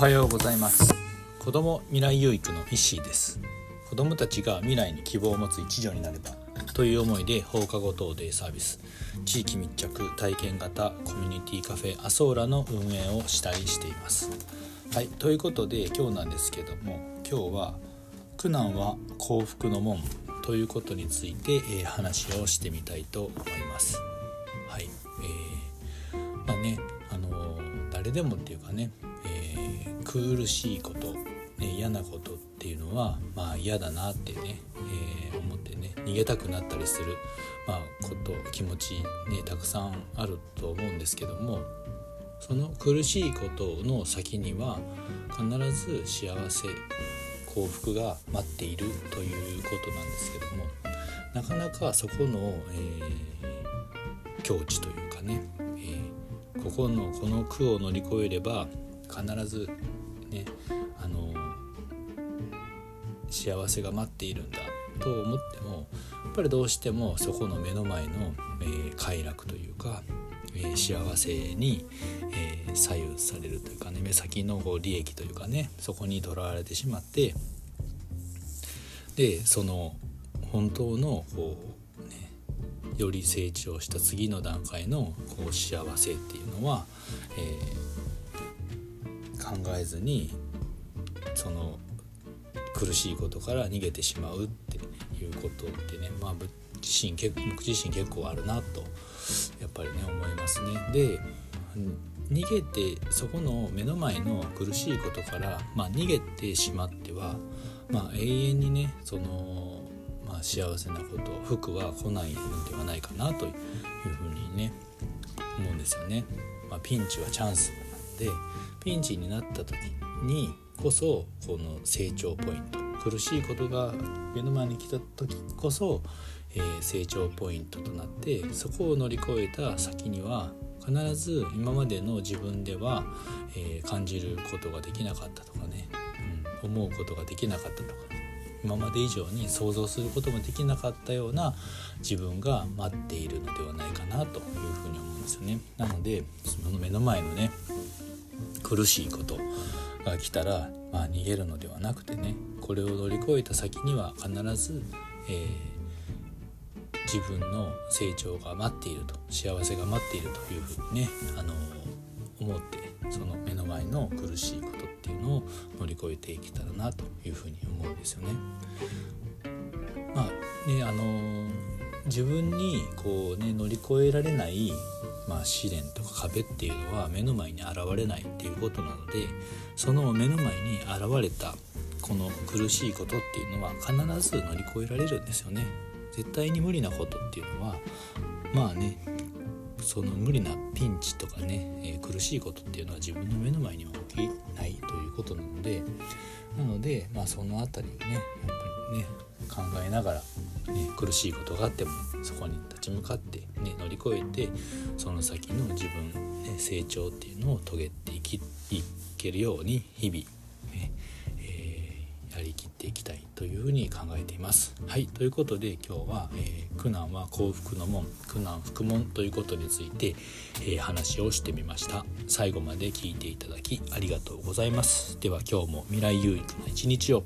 はようございます。子供未来有育の石井です。子供たちが未来に希望を持つ一助になればという思いで放課後等デイサービス。地域密着体験型コミュニティカフェアソーラの運営をしたりしています。はいということで今日なんですけども今日は苦難は幸福の門ということについて、えー、話をしてみたいと思います。はいえー、まあねあのー、誰でもっていうかね苦しいこと、ね、嫌なことっていうのはまあ嫌だなってね、えー、思ってね逃げたくなったりする、まあ、こと気持ちねたくさんあると思うんですけどもその苦しいことの先には必ず幸せ幸福が待っているということなんですけどもなかなかそこの、えー、境地というかね、えー、ここのこの苦を乗り越えれば必ずねあの幸せが待っているんだと思ってもやっぱりどうしてもそこの目の前の、えー、快楽というか、えー、幸せに、えー、左右されるというかね目先のこう利益というかねそこにとらわれてしまってでその本当のこう、ね、より成長した次の段階のこう幸せっていうのは、えー考えずにその苦しいことから逃げてしまうっていうことってねまあ僕自身結僕自身結構あるなとやっぱりね思いますね。で逃げてそこの目の前の苦しいことから、まあ、逃げてしまっては、まあ、永遠にねその、まあ、幸せなこと福は来ないのではないかなというふうにね思うんですよね。まあ、ピンチはチャンスでピンチになった時にこそこの成長ポイント苦しいことが目の前に来た時こそ、えー、成長ポイントとなってそこを乗り越えた先には必ず今までの自分では、えー、感じることができなかったとかね、うん、思うことができなかったとか今まで以上に想像することもできなかったような自分が待っているのではないかなというふうに思うんですよね。なのでその目の前のね苦しいことが来たら、まあ、逃げるのではなくてねこれを乗り越えた先には必ず、えー、自分の成長が待っていると幸せが待っているというふうにね、あの思ってその目の前の苦しいことっていうのを乗り越えていけたらなというふうに思うんですよね。まあねあの自分にこうね乗り越えられないまあ、試練とか壁っていうのは目の前に現れないっていうことなのでその目の前に現れたこの苦しいことっていうのは必ず乗り越えられるんですよね。絶対に無理なことっていうのはまあねその無理なピンチとかね、えー、苦しいことっていうのは自分の目の前には起きないということなのでなのでまあその辺りをねやっぱりね考えながらね、苦しいことがあってもそこに立ち向かって、ね、乗り越えてその先の自分、ね、成長っていうのを遂げていきいけるように日々、やりきっていきたいというふうに考えています。はいということで今日は、えー、苦難は幸福の門苦難福門ということについて、えー、話をしてみました。最後まで聞いていただきありがとうございます。では今日も未来有益な一日を。